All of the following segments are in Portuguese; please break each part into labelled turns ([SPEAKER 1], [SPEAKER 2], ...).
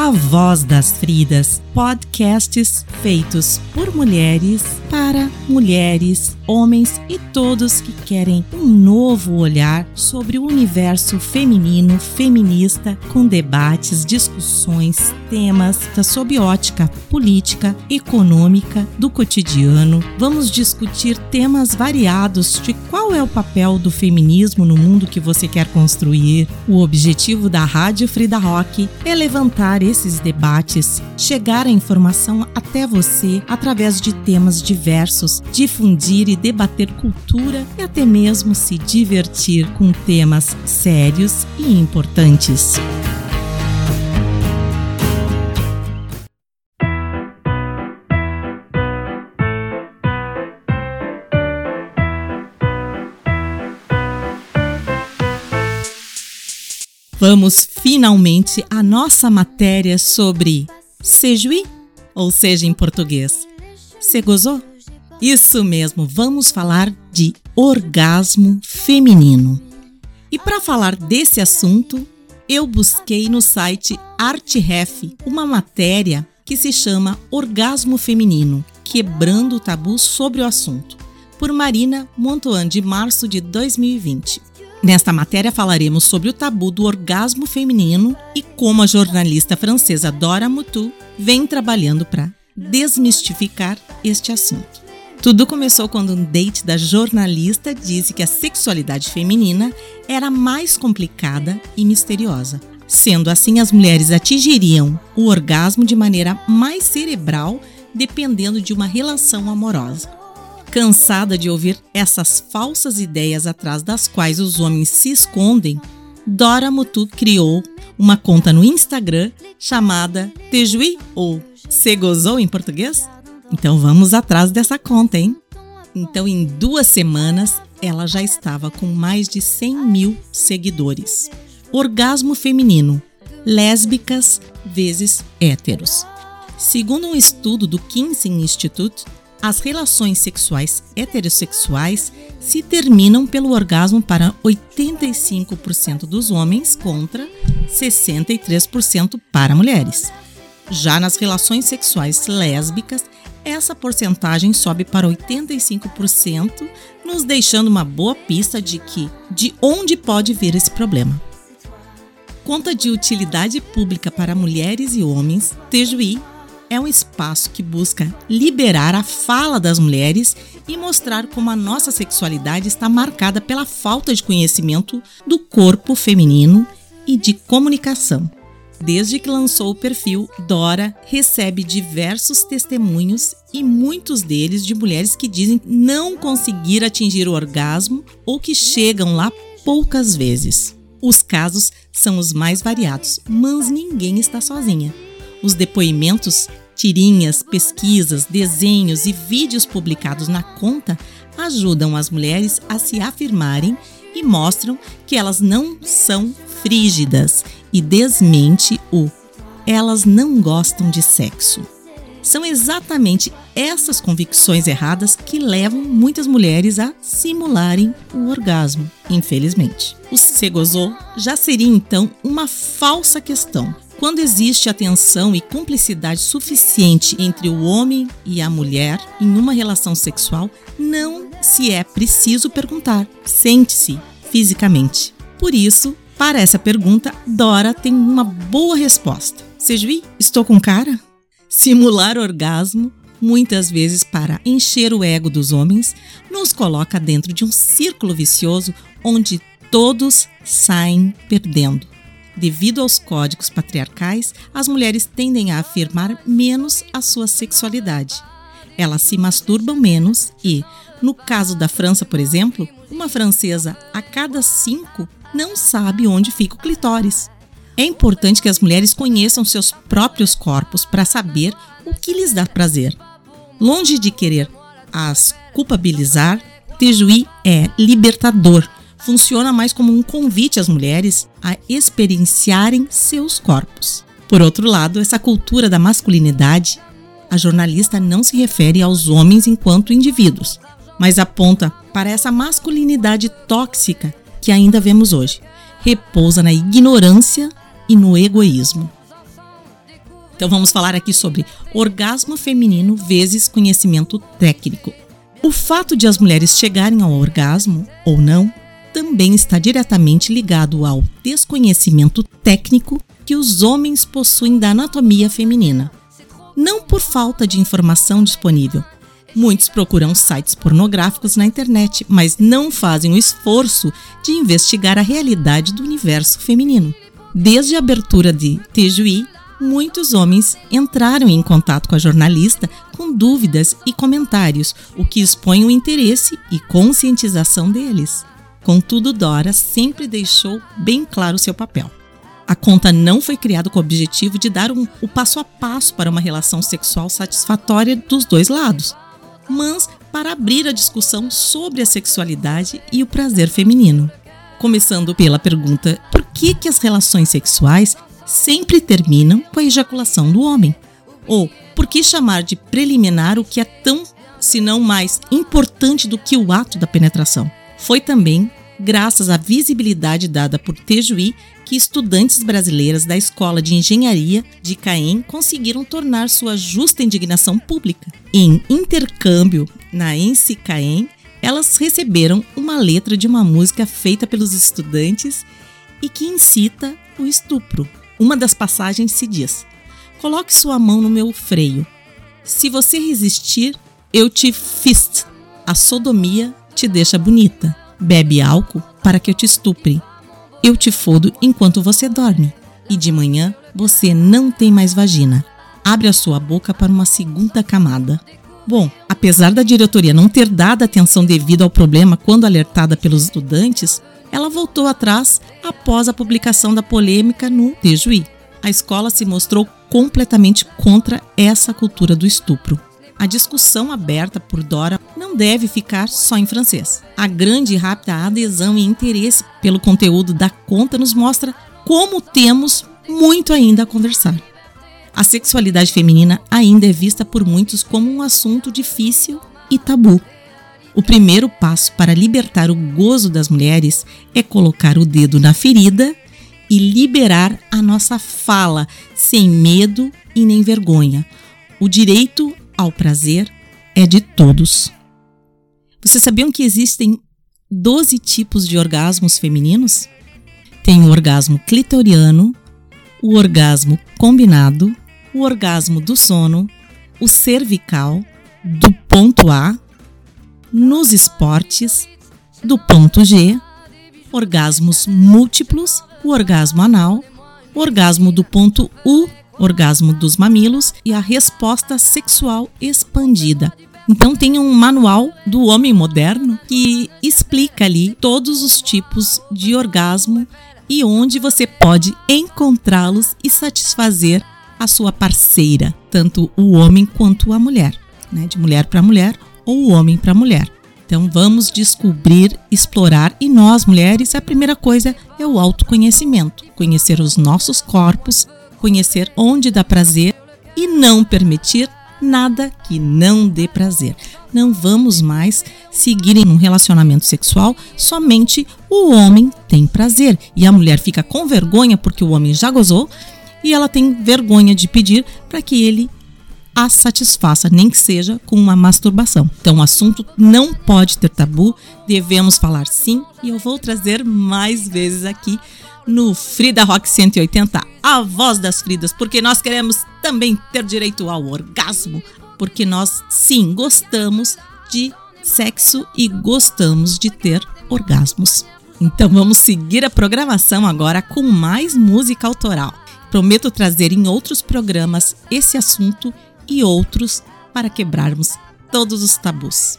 [SPEAKER 1] A Voz das Fridas, podcasts feitos por mulheres, para mulheres, homens e todos que querem um novo olhar sobre o universo feminino, feminista, com debates, discussões, temas da sob ótica política, econômica, do cotidiano. Vamos discutir temas variados de qual é o papel do feminismo no mundo que você quer construir. O objetivo da Rádio Frida Rock é levantar esses debates, chegar a informação até você através de temas diversos, difundir e debater cultura e até mesmo se divertir com temas sérios e importantes. Vamos finalmente à nossa matéria sobre Sejuí, ou seja, em português. Você gozou? Isso mesmo, vamos falar de orgasmo feminino. E para falar desse assunto, eu busquei no site ArtRef uma matéria que se chama Orgasmo Feminino Quebrando o Tabu sobre o Assunto, por Marina Montoan, de março de 2020. Nesta matéria falaremos sobre o tabu do orgasmo feminino e como a jornalista francesa Dora Mutu vem trabalhando para desmistificar este assunto. Tudo começou quando um date da jornalista disse que a sexualidade feminina era mais complicada e misteriosa. Sendo assim, as mulheres atingiriam o orgasmo de maneira mais cerebral, dependendo de uma relação amorosa. Cansada de ouvir essas falsas ideias atrás das quais os homens se escondem, Dora Mutu criou uma conta no Instagram chamada Tejuí ou Se Gozou em português? Então vamos atrás dessa conta, hein? Então, em duas semanas, ela já estava com mais de 100 mil seguidores. Orgasmo feminino, lésbicas vezes héteros. Segundo um estudo do Kinsey Institute, as relações sexuais heterossexuais se terminam pelo orgasmo para 85% dos homens contra 63% para mulheres. Já nas relações sexuais lésbicas, essa porcentagem sobe para 85%, nos deixando uma boa pista de que de onde pode vir esse problema. Conta de utilidade pública para mulheres e homens, TJUI é um espaço que busca liberar a fala das mulheres e mostrar como a nossa sexualidade está marcada pela falta de conhecimento do corpo feminino e de comunicação. Desde que lançou o perfil, Dora recebe diversos testemunhos e muitos deles de mulheres que dizem não conseguir atingir o orgasmo ou que chegam lá poucas vezes. Os casos são os mais variados, mas ninguém está sozinha. Os depoimentos, tirinhas, pesquisas, desenhos e vídeos publicados na conta ajudam as mulheres a se afirmarem e mostram que elas não são frígidas e desmente o elas não gostam de sexo. São exatamente essas convicções erradas que levam muitas mulheres a simularem o orgasmo, infelizmente. O se gozou já seria então uma falsa questão. Quando existe atenção e cumplicidade suficiente entre o homem e a mulher em uma relação sexual, não se é preciso perguntar: sente-se fisicamente. Por isso, para essa pergunta, Dora tem uma boa resposta. Sejuí, estou com cara? Simular orgasmo, muitas vezes para encher o ego dos homens, nos coloca dentro de um círculo vicioso onde todos saem perdendo. Devido aos códigos patriarcais, as mulheres tendem a afirmar menos a sua sexualidade. Elas se masturbam menos e, no caso da França, por exemplo, uma francesa a cada cinco não sabe onde fica o clitóris. É importante que as mulheres conheçam seus próprios corpos para saber o que lhes dá prazer. Longe de querer as culpabilizar, Tejuí é libertador. Funciona mais como um convite às mulheres a experienciarem seus corpos. Por outro lado, essa cultura da masculinidade, a jornalista não se refere aos homens enquanto indivíduos, mas aponta para essa masculinidade tóxica que ainda vemos hoje. Repousa na ignorância e no egoísmo. Então vamos falar aqui sobre orgasmo feminino vezes conhecimento técnico. O fato de as mulheres chegarem ao orgasmo ou não também está diretamente ligado ao desconhecimento técnico que os homens possuem da anatomia feminina. Não por falta de informação disponível. Muitos procuram sites pornográficos na internet, mas não fazem o esforço de investigar a realidade do universo feminino. Desde a abertura de Tejuí, muitos homens entraram em contato com a jornalista com dúvidas e comentários, o que expõe o interesse e conscientização deles. Contudo, Dora sempre deixou bem claro seu papel. A conta não foi criada com o objetivo de dar um, o passo a passo para uma relação sexual satisfatória dos dois lados, mas para abrir a discussão sobre a sexualidade e o prazer feminino. Começando pela pergunta: por que, que as relações sexuais sempre terminam com a ejaculação do homem? Ou por que chamar de preliminar o que é tão, se não mais, importante do que o ato da penetração? Foi também graças à visibilidade dada por Tejuí que estudantes brasileiras da Escola de Engenharia de Caen conseguiram tornar sua justa indignação pública. Em intercâmbio na ENSE Caen, elas receberam uma letra de uma música feita pelos estudantes e que incita o estupro. Uma das passagens se diz: Coloque sua mão no meu freio. Se você resistir, eu te fist. A sodomia te deixa bonita. Bebe álcool para que eu te estupre. Eu te fodo enquanto você dorme. E de manhã você não tem mais vagina. Abre a sua boca para uma segunda camada. Bom, apesar da diretoria não ter dado atenção devida ao problema quando alertada pelos estudantes, ela voltou atrás após a publicação da polêmica no Tejuí. A escola se mostrou completamente contra essa cultura do estupro. A discussão aberta por Dora deve ficar só em francês. A grande e rápida adesão e interesse pelo conteúdo da conta nos mostra como temos muito ainda a conversar. A sexualidade feminina ainda é vista por muitos como um assunto difícil e tabu. O primeiro passo para libertar o gozo das mulheres é colocar o dedo na ferida e liberar a nossa fala sem medo e nem vergonha. O direito ao prazer é de todos. Vocês sabiam que existem 12 tipos de orgasmos femininos? Tem o orgasmo clitoriano, o orgasmo combinado, o orgasmo do sono, o cervical, do ponto A, nos esportes, do ponto G, orgasmos múltiplos, o orgasmo anal, o orgasmo do ponto U, orgasmo dos mamilos e a resposta sexual expandida. Então tem um manual do homem moderno que explica ali todos os tipos de orgasmo e onde você pode encontrá-los e satisfazer a sua parceira, tanto o homem quanto a mulher, né? de mulher para mulher ou homem para mulher. Então vamos descobrir, explorar e nós mulheres, a primeira coisa é o autoconhecimento, conhecer os nossos corpos, conhecer onde dá prazer e não permitir nada que não dê prazer. Não vamos mais seguir em um relacionamento sexual somente o homem tem prazer e a mulher fica com vergonha porque o homem já gozou e ela tem vergonha de pedir para que ele a satisfaça, nem que seja com uma masturbação. Então, o assunto não pode ter tabu, devemos falar sim, e eu vou trazer mais vezes aqui no Frida Rock 180, a voz das Fridas, porque nós queremos também ter direito ao orgasmo, porque nós sim gostamos de sexo e gostamos de ter orgasmos. Então vamos seguir a programação agora com mais música autoral. Prometo trazer em outros programas esse assunto e outros para quebrarmos todos os tabus.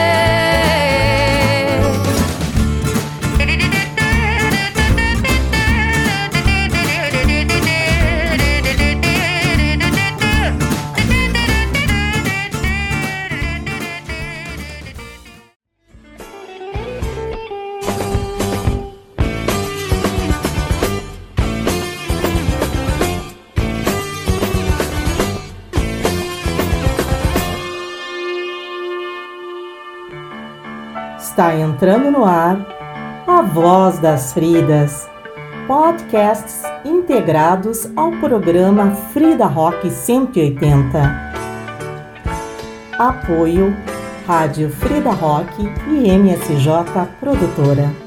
[SPEAKER 1] Está entrando no ar a Voz das Fridas, podcasts integrados ao programa Frida Rock 180. Apoio Rádio Frida Rock e MSJ Produtora.